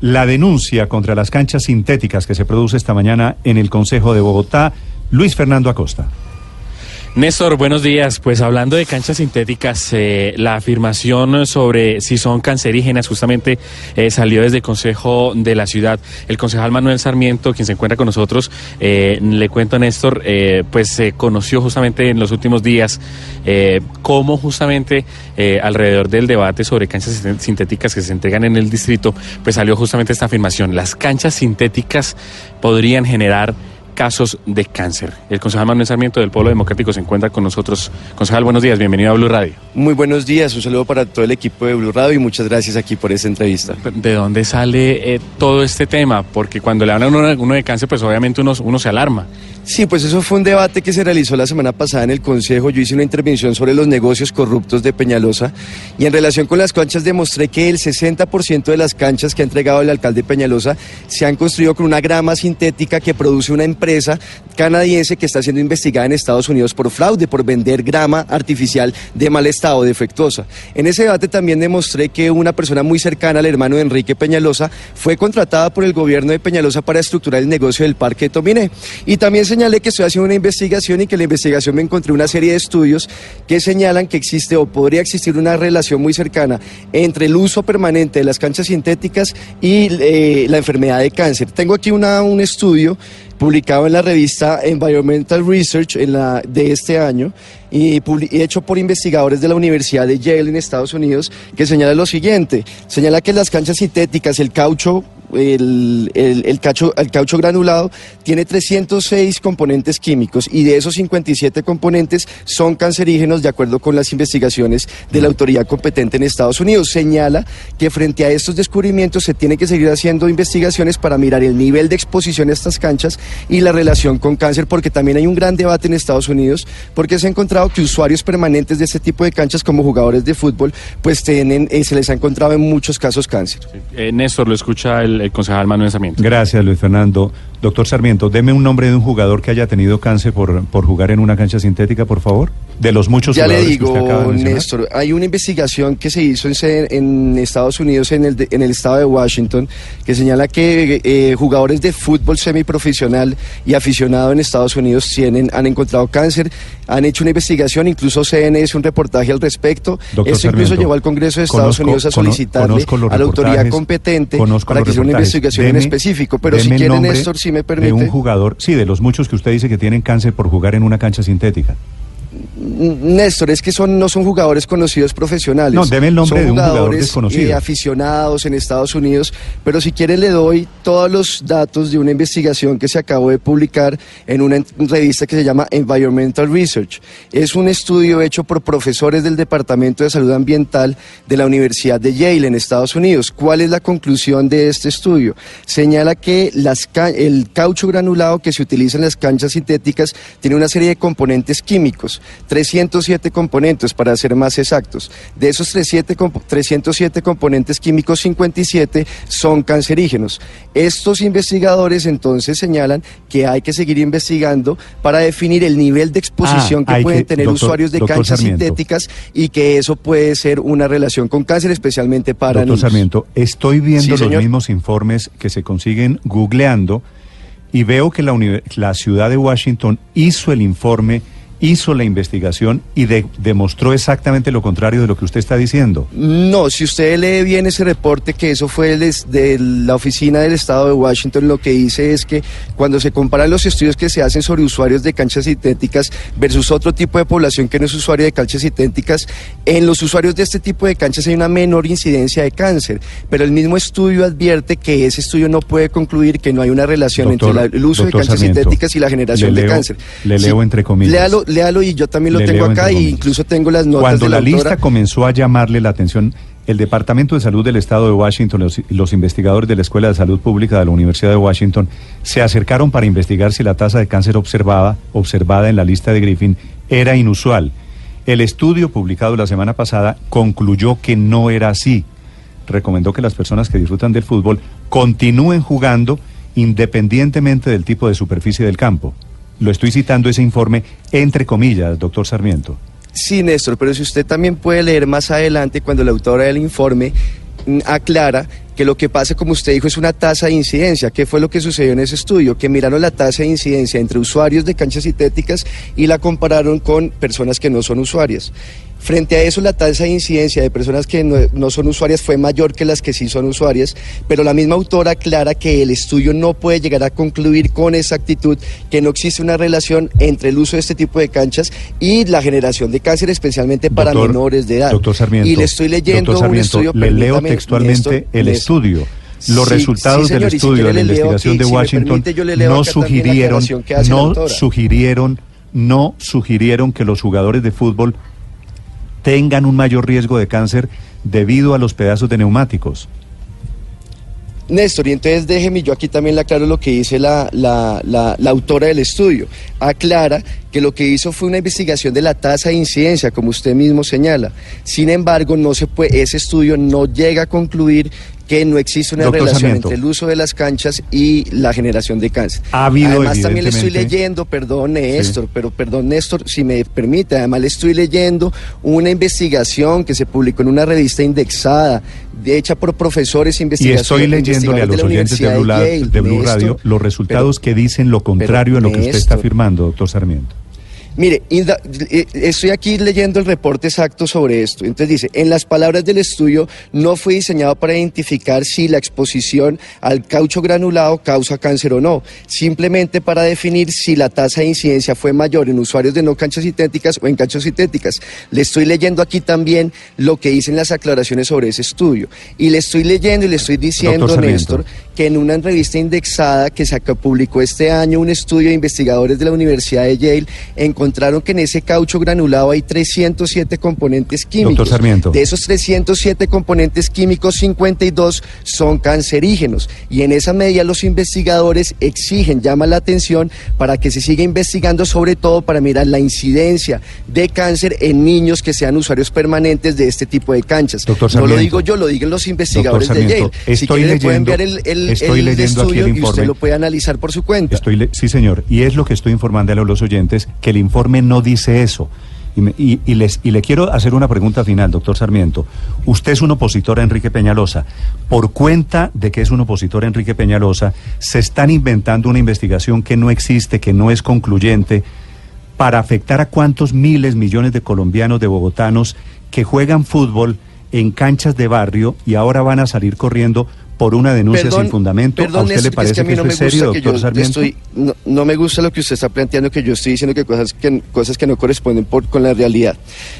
La denuncia contra las canchas sintéticas que se produce esta mañana en el Consejo de Bogotá, Luis Fernando Acosta. Néstor, buenos días. Pues hablando de canchas sintéticas, eh, la afirmación sobre si son cancerígenas justamente eh, salió desde el Consejo de la Ciudad. El concejal Manuel Sarmiento, quien se encuentra con nosotros, eh, le cuento a Néstor, pues se conoció justamente en los últimos días cómo justamente alrededor del debate sobre canchas sintéticas que se entregan en el distrito, pues salió justamente esta afirmación. Las canchas sintéticas podrían generar casos de cáncer. El concejal Manuel Sarmiento del Pueblo Democrático se encuentra con nosotros. Concejal, buenos días, bienvenido a Blue Radio. Muy buenos días, un saludo para todo el equipo de Blue Radio y muchas gracias aquí por esta entrevista. ¿De dónde sale eh, todo este tema? Porque cuando le hablan a uno, de cáncer, pues obviamente uno, uno se alarma. Sí, pues eso fue un debate que se realizó la semana pasada en el Consejo. Yo hice una intervención sobre los negocios corruptos de Peñalosa y en relación con las canchas demostré que el 60% de las canchas que ha entregado el alcalde Peñalosa se han construido con una grama sintética que produce una empresa canadiense que está siendo investigada en Estados Unidos por fraude, por vender grama artificial de mal estado, defectuosa. En ese debate también demostré que una persona muy cercana al hermano de Enrique Peñalosa fue contratada por el gobierno de Peñalosa para estructurar el negocio del parque de Tominé. Y también se señalé que estoy haciendo una investigación y que la investigación me encontré una serie de estudios que señalan que existe o podría existir una relación muy cercana entre el uso permanente de las canchas sintéticas y eh, la enfermedad de cáncer. Tengo aquí una, un estudio publicado en la revista Environmental Research en de este año y, hecho por investigadores de la Universidad de Yale en Estados Unidos que señala lo siguiente, señala que las canchas sintéticas, el caucho el, el, el, caucho granulado tiene 306 componentes químicos y de esos 57 componentes son cancerígenos de acuerdo con las investigaciones de la autoridad competente en Estados Unidos. Señala que frente a estos descubrimientos se tiene que seguir haciendo investigaciones para mirar el nivel de exposición a estas canchas y la relación con cáncer, porque también hay un gran debate en Estados Unidos, porque se ha encontrado que usuarios permanentes de este tipo de canchas como jugadores de fútbol, pues tienen, eh, se les ha encontrado en muchos casos cáncer. Eh, Néstor, lo escucha el el concejal Manuel Sarmiento. Gracias, Luis Fernando. Doctor Sarmiento, deme un nombre de un jugador que haya tenido cáncer por, por jugar en una cancha sintética, por favor. De los muchos ya le digo, Néstor, hay una investigación que se hizo en, Estados Unidos, en el, en el estado de Washington, que señala que eh, jugadores de fútbol semiprofesional y aficionado en Estados Unidos tienen, han encontrado cáncer, han hecho una investigación, incluso CNN hizo un reportaje al respecto. Esto incluso llegó al Congreso de Estados Unidos a solicitarle a la autoridad competente para que hiciera una investigación en específico. Pero si quiere, Néstor, si me permite. De un jugador, sí, de los muchos que usted dice que tienen cáncer por jugar en una cancha sintética. Néstor, es que son, no son jugadores conocidos profesionales. No, debe el nombre de un jugador desconocido. Eh, aficionados en Estados Unidos, pero si quiere le doy todos los datos de una investigación que se acabó de publicar en una revista que se llama Environmental Research. Es un estudio hecho por profesores del Departamento de Salud Ambiental de la Universidad de Yale en Estados Unidos. ¿Cuál es la conclusión de este estudio? Señala que las, el caucho granulado que se utiliza en las canchas sintéticas tiene una serie de componentes químicos 307 componentes para ser más exactos. De esos 307 componentes químicos, 57 son cancerígenos. Estos investigadores entonces señalan que hay que seguir investigando para definir el nivel de exposición ah, que pueden tener usuarios de canchas sintéticas y que eso puede ser una relación con cáncer, especialmente para doctor Sarmiento, estoy viendo los mismos informes que se consiguen googleando y veo que la, la ciudad de Washington hizo el informe hizo la investigación y demostró exactamente lo contrario de lo que usted está diciendo. No, si usted lee bien ese reporte, que eso fue de la oficina del Estado de Washington, lo que dice es que cuando se comparan los estudios que se hacen sobre usuarios de canchas sintéticas versus otro tipo de población que no es usuario de canchas sintéticas, en los usuarios de este tipo de canchas hay una menor incidencia de cáncer, pero el mismo estudio advierte que ese estudio no puede concluir que no hay una relación entre el uso de canchas sintéticas y la generación de cáncer. Le leo entre comillas léalo y yo también lo tengo acá e incluso tengo las notas Cuando la, lista comenzó a llamarle la atención, el Departamento de Salud del Estado de Washington, los, los, investigadores de la Escuela de Salud Pública de la Universidad de Washington, se acercaron para investigar si la tasa de cáncer observada, observada en la lista de Griffin era inusual. El estudio publicado la semana pasada concluyó que no era así. Recomendó que las personas que disfrutan del fútbol continúen jugando independientemente del tipo de superficie del campo. Lo estoy citando ese informe entre comillas, doctor Sarmiento. Sí, Néstor, pero si usted también puede leer más adelante cuando la autora del informe mm, aclara que lo que pasa, como usted dijo, es una tasa de incidencia. ¿Qué fue lo que sucedió en ese estudio? Que miraron la tasa de incidencia entre usuarios de canchas sintéticas y la compararon con personas que no son usuarias. Frente a eso, la tasa de incidencia de personas que no, son usuarias fue mayor que las que sí son usuarias, pero la misma autora aclara que el estudio no puede llegar a concluir con exactitud que no existe una relación entre el uso de este tipo de canchas y la generación de cáncer, especialmente para menores de edad. Doctor Sarmiento, y le estoy leyendo un estudio. Le leo textualmente el estudio. Los resultados del estudio de la investigación de Washington no sugirieron, no sugirieron, no sugirieron que los jugadores de fútbol tengan un mayor riesgo de cáncer debido a los pedazos de neumáticos. Néstor, y entonces déjeme yo aquí también le aclaro lo que dice la, la, la, autora del estudio. Aclara que lo que hizo fue una investigación de la tasa de incidencia, como usted mismo señala. Sin embargo, no se puede, ese estudio no llega a concluir que no existe una relación entre el uso de las canchas y la generación de cáncer. Ha habido, además también le estoy leyendo, perdón Néstor, pero perdón Néstor, si me permite, además le estoy leyendo una investigación que se publicó en una revista indexada, hecha por profesores investigadores. Y estoy leyéndole a los oyentes de Blue, Radio los resultados que dicen lo contrario a lo que usted está afirmando, doctor Sarmiento. Mire, eh, estoy aquí leyendo el reporte exacto sobre esto. Entonces dice, en las palabras del estudio, no fue diseñado para identificar si la exposición al caucho granulado causa cáncer o no, simplemente para definir si la tasa de incidencia fue mayor en usuarios de no canchas sintéticas o en canchas sintéticas. Le estoy leyendo aquí también lo que dicen las aclaraciones sobre ese estudio. Y le estoy leyendo y le estoy diciendo, Néstor, que en una revista indexada que se publicó este año un estudio de investigadores de la Universidad de Yale encontraron que en ese caucho granulado hay 307 componentes químicos. Doctor Sarmiento. De esos 307 componentes químicos, 52 son cancerígenos. Y en esa medida los investigadores exigen, llaman la atención para que se siga investigando, sobre todo para mirar la incidencia de cáncer en niños que sean usuarios permanentes de este tipo de canchas. Doctor no lo digo yo, lo digan los investigadores de Yale. si quieren, pueden enviar el estoy leyendo aquí el informe. Y usted lo puede analizar por su cuenta. Estoy sí, señor. Y es lo que estoy informando a los oyentes, que el informe no dice eso. Y, les, y le quiero hacer una pregunta final, doctor Sarmiento. Usted es un opositor a Enrique Peñalosa. Por cuenta de que es un opositor a Enrique Peñalosa, se están inventando una investigación que no existe, que no es concluyente, para afectar a cuántos miles, millones de colombianos, de bogotanos, que juegan fútbol en canchas de barrio y ahora van a salir corriendo por una denuncia sin fundamento. ¿A usted le parece que, es serio, doctor Sarmiento? no, me gusta lo que usted está planteando, que yo estoy diciendo que cosas que, cosas que no corresponden con la realidad.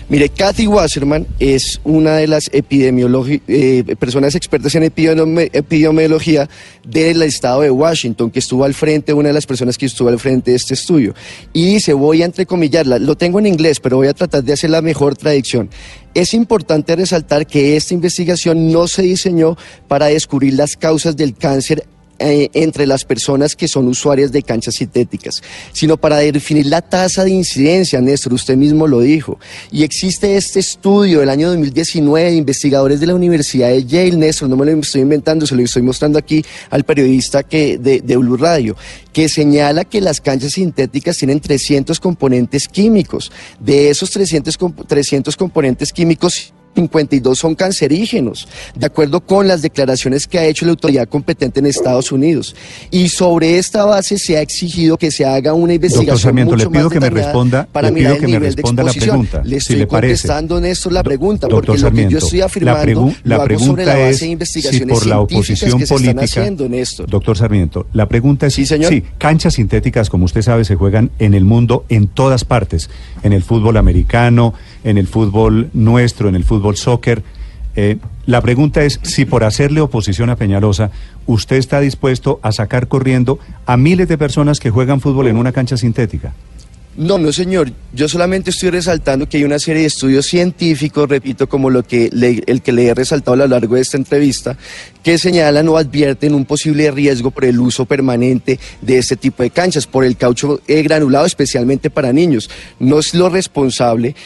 Mire, Kathy Wasserman es una de las eh, personas expertas en epidemiología del estado de Washington, que estuvo al frente, una de las personas que estuvo al frente de este estudio. Y dice, voy a entrecomillarla, lo tengo en inglés, pero voy a tratar de hacer la mejor traducción. Es importante resaltar que esta investigación no se diseñó para descubrir las causas del cáncer eh, entre las personas que son usuarias de canchas sintéticas, sino para definir la tasa de incidencia, Néstor, usted mismo lo dijo. Y existe este estudio del año 2019 de investigadores de la Universidad de Yale, Néstor, no me lo estoy inventando, se lo estoy mostrando aquí al periodista que, de, de Blue Radio, que señala que las canchas sintéticas tienen 300 componentes químicos. De esos 300, 300 componentes químicos, 52 son cancerígenos, de acuerdo con las declaraciones que ha hecho la autoridad competente en Estados Unidos. Y sobre esta base se ha exigido que se haga una investigación mucho le pido que me responda, para mirar el nivel de exposición. La le estoy le contestando, Néstor, la pregunta, porque lo que yo estoy afirmando la, lo hago sobre la base de investigaciones por la oposición que se política, están haciendo, Néstor. Doctor Sarmiento, la pregunta es, sí, señor. sí, canchas sintéticas, como usted sabe, se juegan en el mundo en todas partes, en el fútbol americano, en el fútbol nuestro, en el fútbol soccer, eh, la pregunta es si por hacerle oposición a Peñalosa, usted está dispuesto a sacar corriendo a miles de personas que juegan fútbol en una cancha sintética. No, no, señor. Yo solamente estoy resaltando que hay una serie de estudios científicos, repito, como lo que el que le he resaltado a lo largo de esta entrevista, que señalan o advierten un posible riesgo por el uso permanente de este tipo de canchas, por el caucho granulado, especialmente para niños. No es lo responsable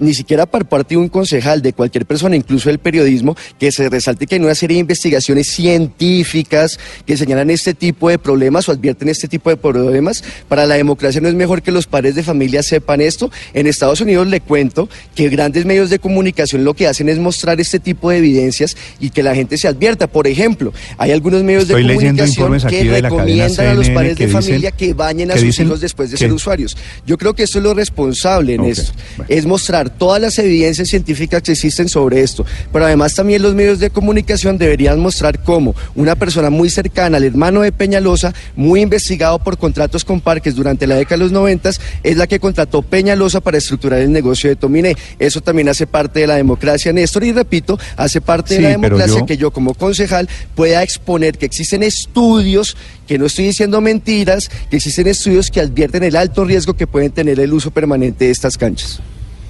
ni siquiera por parte de un concejal, de cualquier persona, incluso del periodismo, que se resalte que hay una serie de investigaciones científicas que señalan este tipo de problemas o advierten este tipo de problemas. Para la democracia no es mejor que los padres de familia sepan esto. En Estados Unidos le cuento que grandes medios de comunicación lo que hacen es mostrar este tipo de evidencias y que la gente se advierta. Por ejemplo, hay algunos medios de comunicación que recomiendan a los padres de familia que bañen a sus hijos después de ser usuarios. Yo creo que esto es lo responsable en esto, es mostrar todas las evidencias científicas que existen sobre esto, pero además también los medios de comunicación deberían mostrar cómo una persona muy cercana al hermano de Peñalosa, muy investigado por contratos con parques durante la década de los noventas, es la que contrató Peñalosa para estructurar el negocio de Tominé. Eso también hace parte de la democracia, Néstor, y repito, hace parte de la democracia que yo como concejal pueda exponer que existen estudios, que no estoy diciendo mentiras, que existen estudios que advierten el alto riesgo que pueden tener el uso permanente de estas canchas.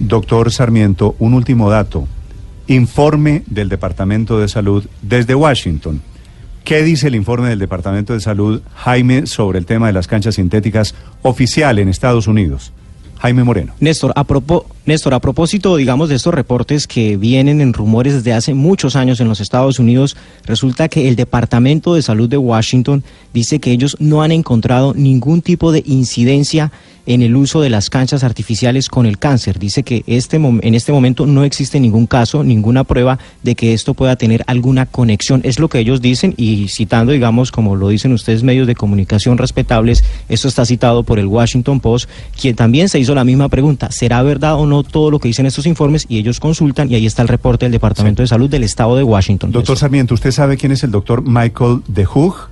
Doctor Sarmiento, un último dato. Informe del Departamento de Salud desde Washington. ¿Qué dice el informe del Departamento de Salud, Jaime, sobre el tema de las canchas sintéticas oficial en Estados Unidos? Jaime Moreno. Néstor, a, Néstor, a propósito, digamos, de estos reportes que vienen en rumores desde hace muchos años en los Estados Unidos, resulta que el Departamento de Salud de Washington dice que ellos no han encontrado ningún tipo de incidencia en el uso de las canchas artificiales con el cáncer. Dice que este, en este momento no existe ningún caso, ninguna prueba de que esto pueda tener alguna conexión. Es lo que ellos dicen y citando, digamos, como lo dicen ustedes, medios de comunicación respetables, esto está citado por el Washington Post, quien también se hizo la misma pregunta, ¿será verdad o no todo lo que dicen estos informes? Y ellos consultan y ahí está el reporte del Departamento de Salud del Estado de Washington. Doctor Sarmiento, ¿usted sabe quién es el doctor Michael de Hoog?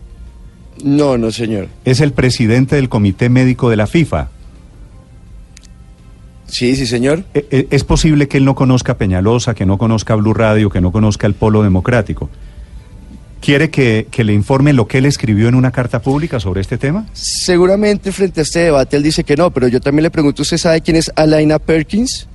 No, no, señor. Es el presidente del Comité Médico de la FIFA. Sí, sí, señor. Eh, eh, es posible que él no conozca Peñalosa, que no conozca Blue Radio, que no conozca el Polo Democrático. ¿Quiere que, que, le informe lo que él escribió en una carta pública sobre este tema? Seguramente frente a este debate él dice que no, pero yo también le pregunto, ¿usted sabe quién es Alaina Perkins?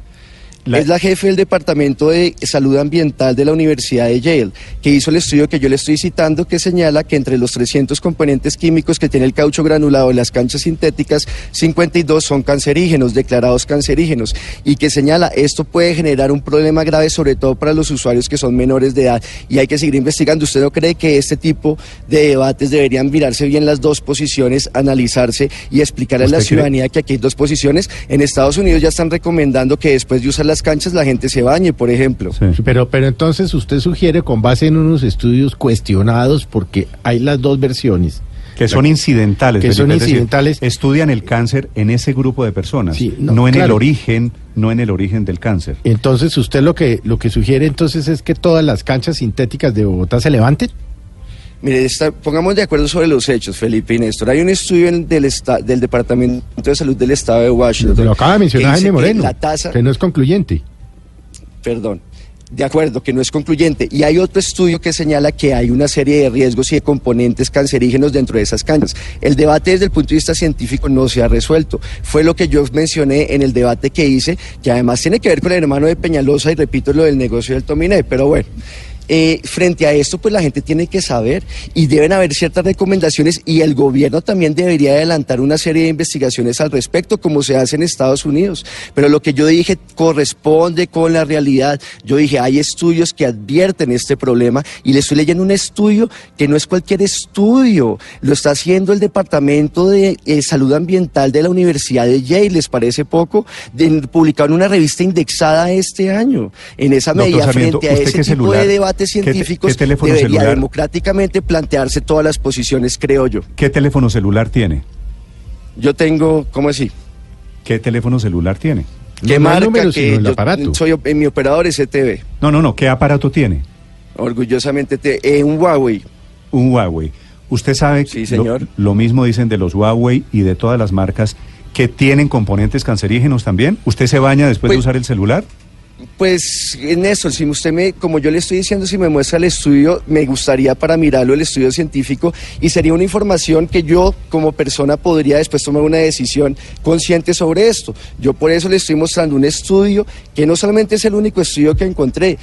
Es la jefe del Departamento de Salud Ambiental de la Universidad de Yale, que hizo el estudio que yo le estoy citando, que señala que entre los 300 componentes químicos que tiene el caucho granulado de las canchas sintéticas, 52 son cancerígenos, declarados cancerígenos, y que señala esto puede generar un problema grave, sobre todo para los usuarios que son menores de edad, y hay que seguir investigando. ¿Usted no cree que este tipo de debates deberían mirarse bien las dos posiciones, analizarse y explicarle a la ciudadanía que aquí hay dos posiciones? En Estados Unidos ya están recomendando que después de usar la las canchas la gente se bañe, por ejemplo. Pero, pero entonces usted sugiere con base en unos estudios cuestionados, porque hay las dos versiones. Que son incidentales. Que son incidentales. estudian el cáncer en ese grupo de personas, no, en el origen, no en el origen del cáncer. Entonces, usted lo que lo que sugiere entonces es que todas las canchas sintéticas de Bogotá se levanten. Mire, pongamos de acuerdo sobre los hechos, Felipe y Néstor. Hay un estudio del, del Departamento de Salud del Estado de Washington. Lo acaba de mencionar Jaime Moreno, tasa, que no es concluyente. Perdón. De acuerdo, que no es concluyente. Y hay otro estudio que señala que hay una serie de riesgos y de componentes cancerígenos dentro de esas canchas. El debate desde el punto de vista científico no se ha resuelto. Fue lo que yo mencioné en el debate que hice, que además tiene que ver con el hermano de Peñalosa y repito lo del negocio del Tominé. Pero bueno. Eh, frente a esto, pues la gente tiene que saber y deben haber ciertas recomendaciones y el gobierno también debería adelantar una serie de investigaciones al respecto, como se hace en Estados Unidos. Pero lo que yo dije corresponde con la realidad. Yo dije, hay estudios que advierten este problema y le estoy leyendo un estudio que no es cualquier estudio, lo está haciendo el Departamento de eh, Salud Ambiental de la Universidad de Yale, ¿les parece poco? De, publicado en una revista indexada este año. En esa medida, frente a ese tipo de debate científicos debería democráticamente plantearse todas las posiciones, creo yo. ¿Qué teléfono celular tiene? Yo tengo, ¿cómo así? ¿Qué teléfono celular tiene? ¿Qué marca? que el aparato. Soy, en mi operador es ETV. No, no, no. ¿Qué aparato tiene? Orgullosamente, eh, un Huawei. Un Huawei. Usted sabe sí, señor. Lo, mismo dicen de los Huawei y de todas las marcas que tienen componentes cancerígenos también. ¿Usted se baña después de pues usar el celular? Pues, Néstor, si usted me, como yo le estoy diciendo, si me muestra el estudio, me gustaría para mirarlo el estudio científico y sería una información que yo como persona podría después tomar una decisión consciente sobre esto. Yo por eso le estoy mostrando un estudio que no solamente es el único estudio que encontré,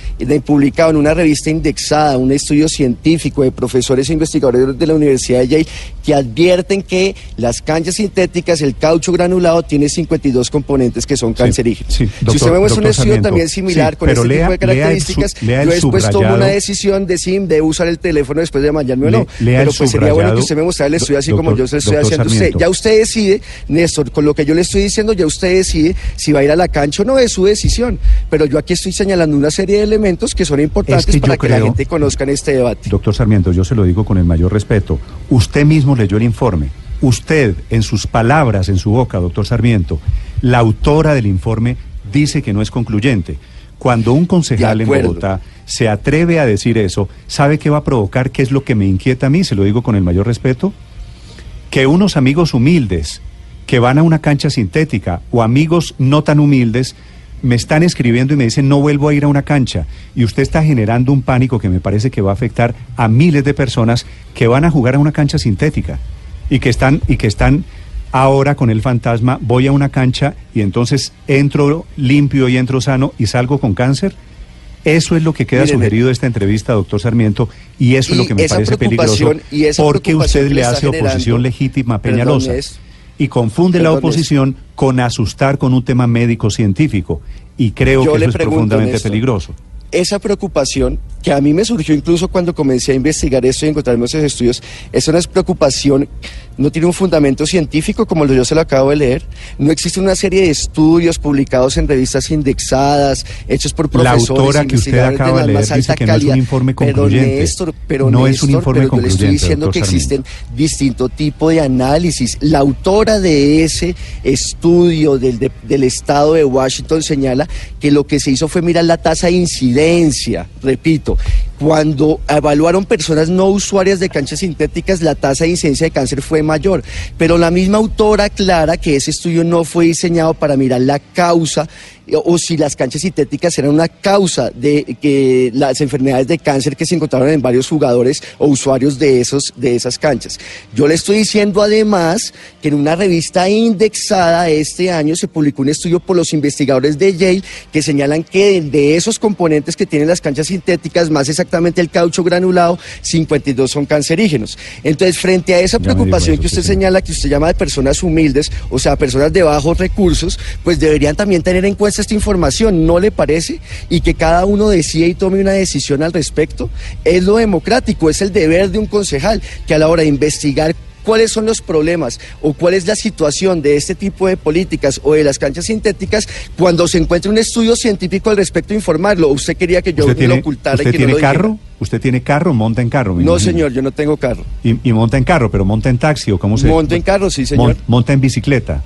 publicado en una revista indexada, un estudio científico de profesores e investigadores de la Universidad de Yale que advierten que las canchas sintéticas, el caucho granulado, tiene 52 componentes que son cancerígenos. si usted me muestra un estudio también similar con este tipo de características, yo después tomo una decisión de sim de usar el teléfono después de mañana o no. pero pues sería bueno que usted me mostrara el estudio así como yo se estoy haciendo usted. Ya usted decide, Néstor, con lo que yo le estoy diciendo, ya usted decide si va a ir a la cancha o no, es su decisión. Pero yo aquí estoy señalando una serie de elementos que son importantes para que la gente conozca en este debate. Doctor Sarmiento, yo se lo digo con el mayor respeto. Usted mismo leyó el informe. Usted, en sus palabras, en su boca, doctor Sarmiento, la autora del informe dice que no es concluyente. Cuando un concejal en Bogotá se atreve a decir eso, ¿sabe qué va a provocar? ¿Qué es lo que me inquieta a mí? Se lo digo con el mayor respeto. Que unos amigos humildes que van a una cancha sintética o amigos no tan humildes me están escribiendo y me dicen no vuelvo a ir a una cancha y usted está generando un pánico que me parece que va a afectar a miles de personas que van a jugar a una cancha sintética y que están y que están ahora con el fantasma voy a una cancha y entonces entro limpio y entro sano y salgo con cáncer. Eso es lo que queda sugerido de esta entrevista, doctor Sarmiento, y eso es lo que me parece peligroso, porque usted le hace oposición legítima a Peñalosa y confunde la oposición con asustar con un tema médico científico. Y creo que eso es profundamente peligroso esa preocupación que a mí me surgió incluso cuando comencé a investigar esto y encontrarme esos estudios, es una preocupación, no tiene un fundamento científico como yo se lo acabo de leer, no existe una serie de estudios publicados en revistas indexadas, hechos por profesores, la autora que usted acaba de leer dice que no es un informe concluyente. Pero Néstor, pero no es un informe pero yo le estoy diciendo que existen distinto tipo de análisis. La autora de ese estudio del, del estado de Washington señala que lo que se hizo fue mirar la tasa de incidencia, repito, cuando evaluaron personas no usuarias de canchas sintéticas, la tasa de incidencia de cáncer fue mayor. Pero la misma autora aclara que ese estudio no fue diseñado para mirar la causa o si las canchas sintéticas eran una causa de que las enfermedades de cáncer que se encontraron en varios jugadores o usuarios de esos de esas canchas. Yo le estoy diciendo además que en una revista indexada este año se publicó un estudio por los investigadores de Yale que señalan que de esos componentes que tienen las canchas sintéticas, más exactamente el caucho granulado, 52 son cancerígenos. Entonces, frente a esa preocupación que usted señala, que usted llama de personas humildes, o sea, personas de bajos recursos, pues deberían también tener en cuenta esta información, ¿no le parece? Y que cada uno decida y tome una decisión al respecto. Es lo democrático, es el deber de un concejal que a la hora de investigar cuáles son los problemas o cuál es la situación de este tipo de políticas o de las canchas sintéticas, cuando se encuentre un estudio científico al respecto, informarlo. ¿Usted quería que yo lo ocultara? ¿Usted tiene carro? ¿Usted tiene carro? ¿Monta en carro? No, señor, yo no tengo carro. Y, monta en carro, pero monta en taxi o cómo se Monta en carro, sí, señor. monta en bicicleta.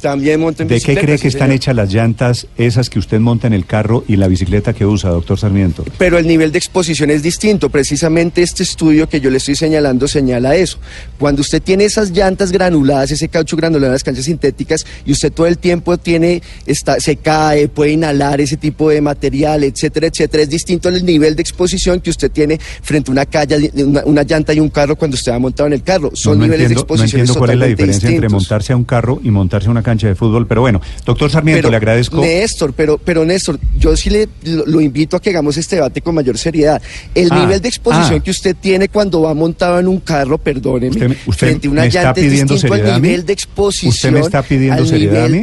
También monta en ¿De qué cree que están hechas las llantas esas que usted monta en el carro y la bicicleta que usa, doctor Sarmiento? Pero el nivel de exposición es distinto. Precisamente este estudio que yo le estoy señalando señala eso. Cuando usted tiene esas llantas granuladas, ese caucho granulado en las canchas sintéticas, y usted todo el tiempo tiene, está, se cae, puede inhalar ese tipo de material, etcétera, etcétera, es distinto el nivel de exposición que usted tiene frente a una calle, una, llanta y un carro cuando usted va montado en el carro. Son niveles de exposición. No entiendo cuál es la diferencia entre montarse a un carro y montarse a una cancha de fútbol, pero bueno, doctor Sarmiento, le agradezco. Néstor, pero, pero Néstor, yo sí le lo, invito a que hagamos este debate con mayor seriedad. El ah, nivel de exposición ah. que usted tiene cuando va montado en un carro, perdóneme, usted, frente a una llanta es distinto al nivel de exposición. ¿Usted me está pidiendo seriedad a mí?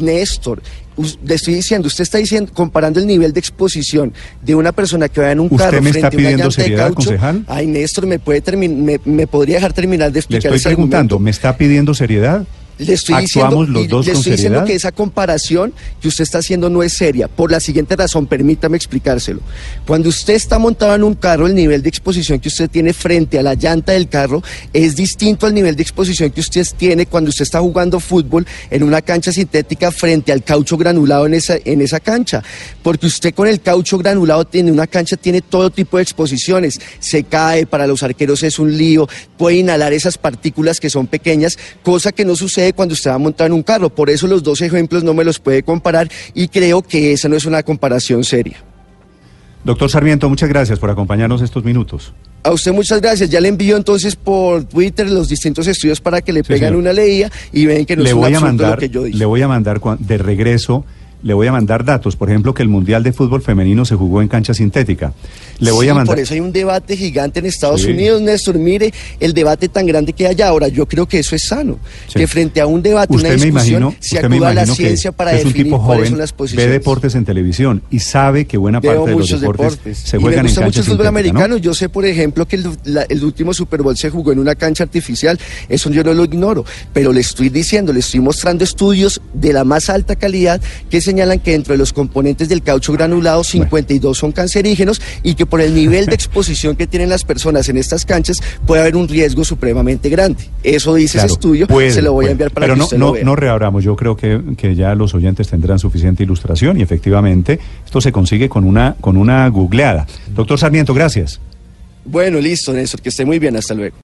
Néstor, le estoy diciendo, usted está diciendo, comparando el nivel de exposición de una persona que va en un carro frente a una llanta de caucho. Concejal? Ay, Néstor, ¿me, puede me, me, podría dejar terminar de explicar Le estoy preguntando, ¿me está pidiendo seriedad? Le estoy diciendo, le estoy diciendo que esa comparación que usted está haciendo no es seria. Por la siguiente razón, permítame explicárselo. Cuando usted está montado en un carro, el nivel de exposición que usted tiene frente a la llanta del carro es distinto al nivel de exposición que usted tiene cuando usted está jugando fútbol en una cancha sintética frente al caucho granulado en esa, en esa cancha. Porque usted con el caucho granulado tiene una cancha, tiene todo tipo de exposiciones. Se cae, para los arqueros es un lío, puede inhalar esas partículas que son pequeñas, cosa que no sucede sucede cuando usted va a montar en un carro. Por eso los dos ejemplos no me los puede comparar y creo que esa no es una comparación seria. Doctor Sarmiento, muchas gracias por acompañarnos estos minutos. A usted muchas gracias. Ya le envío entonces por Twitter los distintos estudios para que le Sí, pegan señor. una leía y ven que no le es un voy a absurdo mandar, lo que yo dije. le voy a mandar de regreso, le voy a mandar datos, por ejemplo, que el Mundial de Fútbol Femenino se jugó en cancha sintética. Le voy Sí, a mandar Por eso hay un debate gigante en Estados Sí. Unidos, Néstor. Mire el debate tan grande que hay. Ahora, yo creo que eso es sano. Sí. Que frente a un debate, Usted una me discusión, imagino, se acuda a la ciencia para es un definir tipo cuáles joven, son las ve posiciones. deportes en televisión y sabe que buena Veo parte de los deportes, deportes. se y juegan me gusta en mucho el fútbol americano. Yo sé, por ejemplo, que el, la- el último Super Bowl se jugó en una cancha artificial. Eso yo no lo ignoro. Pero le estoy diciendo, le estoy mostrando estudios de la más alta calidad que señalan que dentro de los componentes del caucho granulado, 52 son cancerígenos y que por el nivel de exposición que tienen las personas en estas canchas puede haber un riesgo supremamente grande. Eso dice Claro, ese estudio. puede, se lo voy puede. a enviar para Pero que no, usted no, lo vea. no reabramos. Yo creo que, que ya los oyentes tendrán suficiente ilustración y efectivamente esto se consigue con una, con una googleada. Doctor Sarmiento, gracias. Bueno, listo, Néstor. Que esté muy bien. Hasta luego.